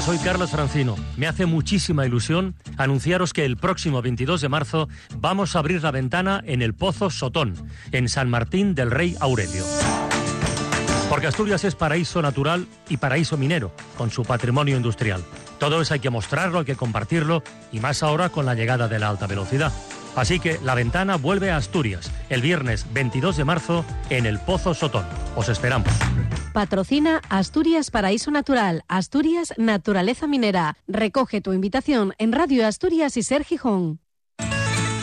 Soy Carlos Francino. Me hace muchísima ilusión anunciaros que el próximo 22 de marzo vamos a abrir la ventana en el Pozo Sotón, en San Martín del Rey Aurelio. Porque Asturias es paraíso natural y paraíso minero, con su patrimonio industrial. Todo eso hay que mostrarlo, hay que compartirlo, y más ahora con la llegada de la alta velocidad. Así que la ventana vuelve a Asturias el viernes 22 de marzo en el Pozo Sotón. Os esperamos. Patrocina Asturias Paraíso Natural, Asturias Naturaleza Minera. Recoge tu invitación en Radio Asturias y Ser Gijón.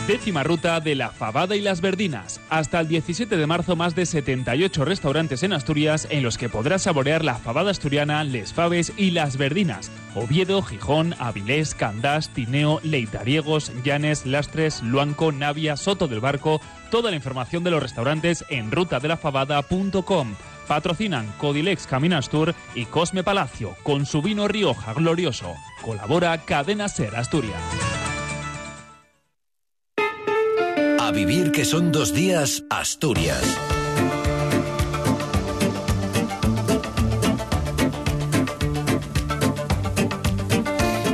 Décima ruta de la Fabada y las Verdinas. Hasta el 17 de marzo, más de 78 restaurantes en Asturias en los que podrás saborear la fabada asturiana, les faves y las verdinas. Oviedo, Gijón, Avilés, Candás, Tineo, Leitariegos, Llanes, Lastres, Luanco, Navia, Soto del Barco. Toda la información de los restaurantes en rutadelafabada.com. Patrocinan Codilex Caminas Tour y Cosme Palacio con su vino Rioja Glorioso. Colabora Cadena Ser Asturias. A vivir que son dos días, Asturias.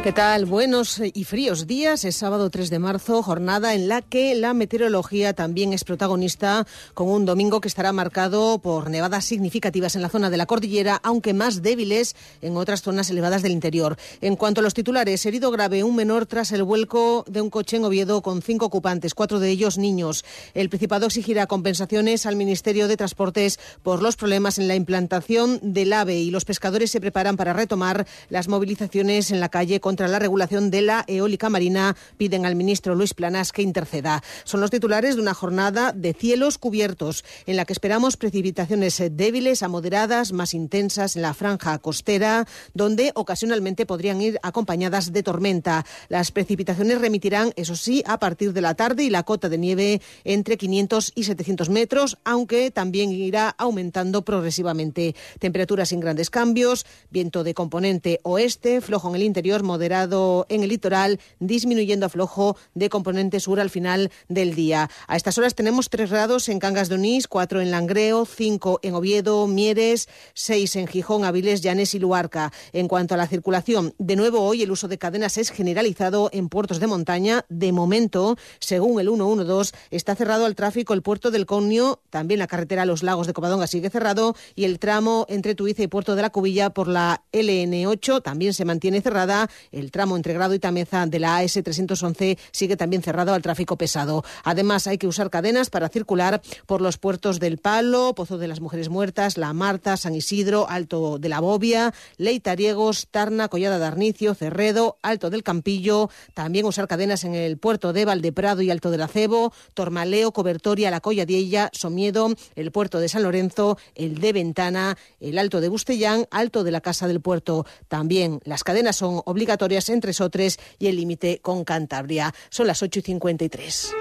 ¿Qué tal? Buenos y fríos días. Es sábado 3 de marzo, jornada en la que la meteorología también es protagonista, con un domingo que estará marcado por nevadas significativas en la zona de la cordillera, aunque más débiles en otras zonas elevadas del interior. En cuanto a los titulares, herido grave un menor tras el vuelco de un coche en Oviedo con cinco ocupantes, cuatro de ellos niños. El Principado exigirá compensaciones al Ministerio de Transportes por los problemas en la implantación del AVE y los pescadores se preparan para retomar las movilizaciones en la calle con contra la regulación de la eólica marina piden al ministro Luis Planas que interceda. Son los titulares de una jornada de cielos cubiertos en la que esperamos precipitaciones débiles a moderadas, más intensas en la franja costera, donde ocasionalmente podrían ir acompañadas de tormenta. Las precipitaciones remitirán, eso sí, a partir de la tarde y la cota de nieve entre 500 y 700 metros, aunque también irá aumentando progresivamente. Temperaturas sin grandes cambios, viento de componente oeste, flojo en el interior, moderado en el litoral, disminuyendo a flojo de componente sur al final del día. A estas horas tenemos 3 grados en Cangas de Onís, 4 en Langreo, 5 en Oviedo, Mieres, 6 en Gijón, Avilés, Llanes y Luarca. En cuanto a la circulación, de nuevo hoy el uso de cadenas es generalizado en puertos de montaña. De momento, según el 112, está cerrado al tráfico el puerto del Conio, también la carretera a los lagos de Covadonga sigue cerrado y el tramo entre Tuiza y Puerto de la Cubilla por la LN8 también se mantiene cerrada el tramo entre Grado y Tameza de la AS311 sigue también cerrado al tráfico pesado. Además, hay que usar cadenas para circular por los puertos del Palo, Pozo de las Mujeres Muertas, La Marta, San Isidro, Alto de la Bobia, Leitariegos, Tarna, Collada de Arnicio, Cerredo, Alto del Campillo. También usar cadenas en el puerto de Valdeprado y Alto del Acebo, Tormaleo, Cobertoria, La Colladiella, Somiedo, el puerto de San Lorenzo, el de Ventana, el Alto de Bustellán, Alto de la Casa del Puerto. También las cadenas son obligatorias entre Sotres y el límite con Cantabria. Son las 8 y 53.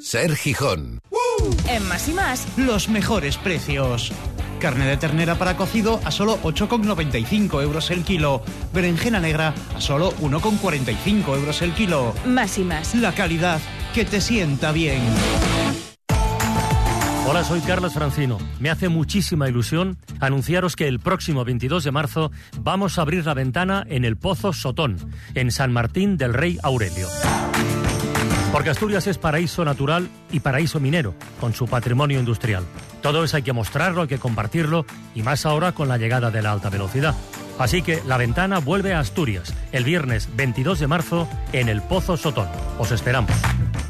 Ser Gijón. En más y más, los mejores precios. Carne de ternera para cocido a solo 8,95 euros el kilo. Berenjena negra a solo 1,45 euros el kilo. Más y más. La calidad que te sienta bien. Hola, soy Carlos Francino. Me hace muchísima ilusión anunciaros que el próximo 22 de marzo vamos a abrir la ventana en el Pozo Sotón, en San Martín del Rey Aurelio. Porque Asturias es paraíso natural y paraíso minero, con su patrimonio industrial. Todo eso hay que mostrarlo, hay que compartirlo, y más ahora con la llegada de la alta velocidad. Así que la ventana vuelve a Asturias el viernes 22 de marzo en el Pozo Sotón. Os esperamos.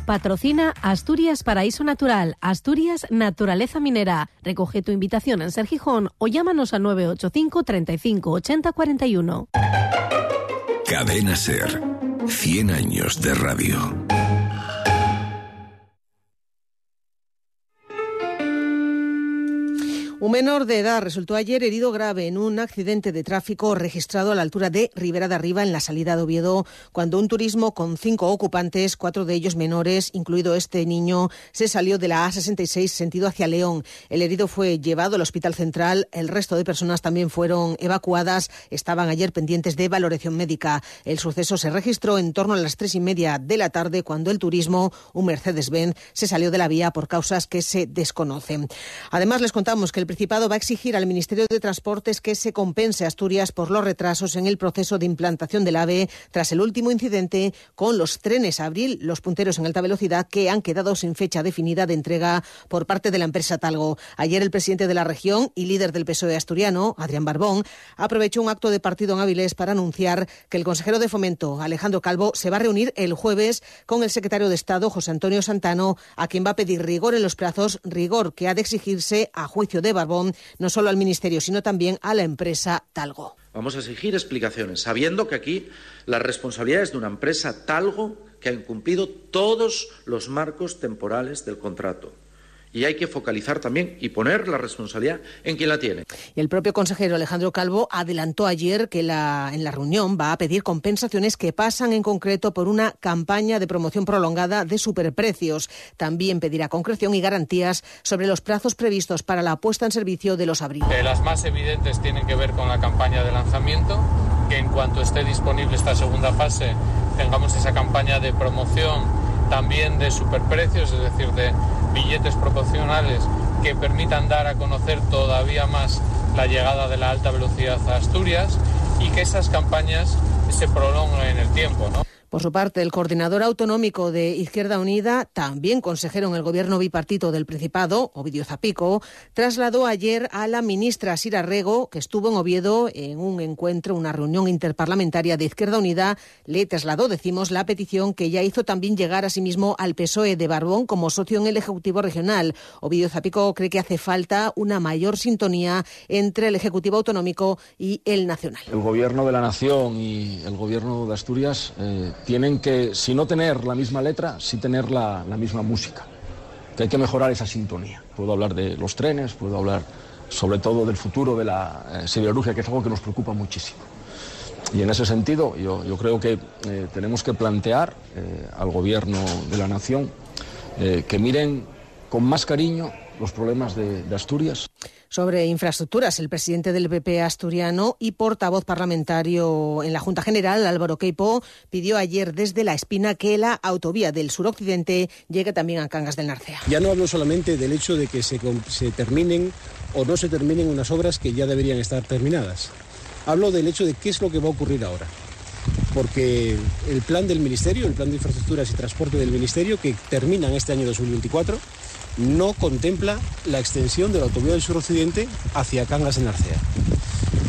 Patrocina Asturias Paraíso Natural, Asturias Naturaleza Minera. Recoge tu invitación en Ser Gijón o llámanos al 985 35 80 41. Cadena Ser. 100 años de radio. Un menor de edad resultó ayer herido grave en un accidente de tráfico registrado a la altura de Ribera de Arriba en la salida de Oviedo, cuando un turismo con cinco ocupantes, cuatro de ellos menores, incluido este niño, se salió de la A66 sentido hacia León. El herido fue llevado al Hospital Central, el resto de personas también fueron evacuadas, estaban ayer pendientes de valoración médica. El suceso se registró en torno a las tres y media de la tarde cuando el turismo, un Mercedes-Benz, se salió de la vía por causas que se desconocen. Además, les contamos que el Principado va a exigir al Ministerio de Transportes que se compense a Asturias por los retrasos en el proceso de implantación del AVE tras el último incidente con los trenes Abril, los punteros en alta velocidad que han quedado sin fecha definida de entrega por parte de la empresa Talgo. Ayer el presidente de la región y líder del PSOE asturiano, Adrián Barbón, aprovechó un acto de partido en Avilés para anunciar que el consejero de Fomento, Alejandro Calvo, se va a reunir el jueves con el secretario de Estado, José Antonio Santano, a quien va a pedir rigor en los plazos, rigor que ha de exigirse, a juicio de Barbón, no solo al Ministerio, sino también a la empresa Talgo. Vamos a exigir explicaciones, sabiendo que aquí la responsabilidad es de una empresa Talgo que ha incumplido todos los marcos temporales del contrato y hay que focalizar también y poner la responsabilidad en quien la tiene. Y el propio consejero Alejandro Calvo adelantó ayer que la, en la reunión va a pedir compensaciones que pasan en concreto por una campaña de promoción prolongada de superprecios. También pedirá concreción y garantías sobre los plazos previstos para la puesta en servicio de los abrigos. Eh, las más evidentes tienen que ver con la campaña de lanzamiento, que en cuanto esté disponible esta segunda fase tengamos esa campaña de promoción también de superprecios, es decir, de billetes proporcionales que permitan dar a conocer todavía más la llegada de la alta velocidad a Asturias y que esas campañas se prolonguen en el tiempo. ¿no? Por su parte, el coordinador autonómico de Izquierda Unida, también consejero en el gobierno bipartito del Principado, Ovidio Zapico, trasladó ayer a la ministra Sira Rego, que estuvo en Oviedo en un encuentro, una reunión interparlamentaria de Izquierda Unida, le trasladó, decimos, la petición que ya hizo también llegar a sí mismo al PSOE de Barbón como socio en el Ejecutivo Regional. Ovidio Zapico cree que hace falta una mayor sintonía entre el Ejecutivo Autonómico y el Nacional. El Gobierno de la Nación y el Gobierno de Asturias eh, tienen que, si no tener la misma letra, sí tener la, la misma música. Que hay que mejorar esa sintonía. Puedo hablar de los trenes, puedo hablar sobre todo del futuro de la eh, siderurgia, que es algo que nos preocupa muchísimo. Y en ese sentido, yo, yo creo que eh, tenemos que plantear eh, al Gobierno de la Nación eh, que miren con más cariño los problemas de, de Asturias. Sobre infraestructuras, el presidente del PP asturiano y portavoz parlamentario en la Junta General, Álvaro Queipo, pidió ayer desde La Espina que la autovía del suroccidente llegue también a Cangas del Narcea. Ya no hablo solamente del hecho de que se, terminen o no se terminen unas obras que ya deberían estar terminadas. Hablo del hecho de qué es lo que va a ocurrir ahora. Porque el plan del Ministerio, el plan de infraestructuras y transporte del Ministerio, que termina este año 2024, no contempla la extensión de la autovía del suroccidente hacia Cangas de Narcea.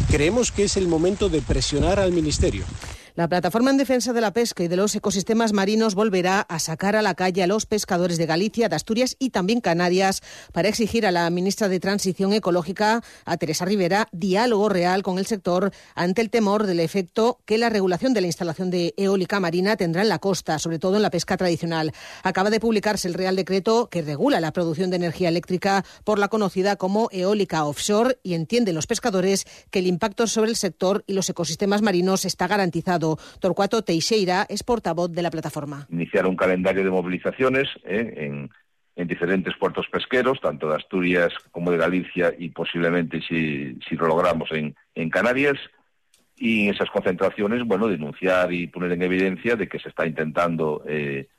Creemos que es el momento de presionar al Ministerio la plataforma en defensa de la pesca y de los ecosistemas marinos volverá a sacar a la calle a los pescadores de Galicia, de Asturias y también Canarias para exigir a la ministra de Transición Ecológica, a Teresa Rivera, diálogo real con el sector ante el temor del efecto que la regulación de la instalación de eólica marina tendrá en la costa, sobre todo en la pesca tradicional. Acaba de publicarse el Real Decreto que regula la producción de energía eléctrica por la conocida como eólica offshore y entienden los pescadores que el impacto sobre el sector y los ecosistemas marinos está garantizado. Torcuato Teixeira es portavoz de la plataforma. Iniciar un calendario de movilizaciones ¿eh? en, en, diferentes puertos pesqueros, tanto de Asturias como de Galicia y posiblemente, si, si lo logramos, en, en Canarias. Y en esas concentraciones, bueno, denunciar y poner en evidencia de que se está intentando eh,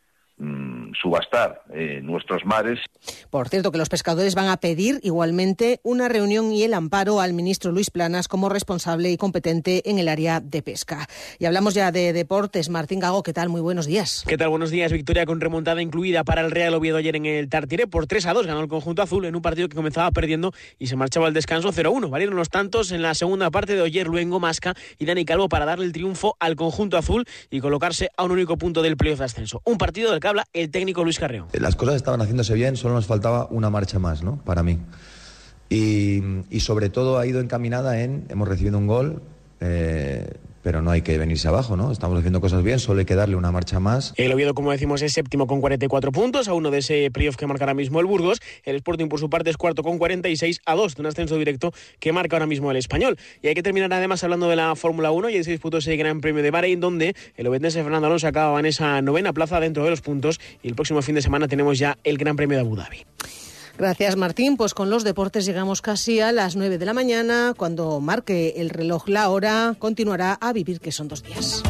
subastar eh, nuestros mares. Por cierto, que los pescadores van a pedir igualmente una reunión y el amparo al ministro Luis Planas como responsable y competente en el área de pesca. Y hablamos ya de deportes. Martín Gago, ¿qué tal? Muy buenos días. ¿Qué tal? Buenos días. Victoria con remontada incluida para el Real Oviedo ayer en el Tartiré por 3 a 2. Ganó el conjunto azul en un partido que comenzaba perdiendo y se marchaba al descanso 0-1. Valieron los tantos en la segunda parte de Oyer, Luengo, Masca y Dani Calvo para darle el triunfo al conjunto azul y colocarse a un único punto del playoff de ascenso. Un partido del habla el técnico Luis Carreón. Las cosas estaban haciéndose bien, solo nos faltaba una marcha más, ¿no? Para mí. Y, y sobre todo ha ido encaminada en, hemos recibido un gol, eh, pero no hay que venirse abajo, ¿no? Estamos haciendo cosas bien, solo hay que darle una marcha más. El Oviedo, como decimos, es séptimo con 44 puntos, a uno de ese playoff que marca ahora mismo el Burgos. El Sporting, por su parte, es cuarto con 46, a dos de un ascenso directo que marca ahora mismo el Español. Y hay que terminar además hablando de la Fórmula 1, y se disputó ese Gran Premio de Bahrein, donde el obetense Fernando Alonso acababa en esa novena plaza dentro de los puntos, y el próximo fin de semana tenemos ya el Gran Premio de Abu Dhabi. Gracias, Martín. Pues con los deportes llegamos casi a las 9 de la mañana. Cuando marque el reloj la hora, continuará a vivir que son dos días.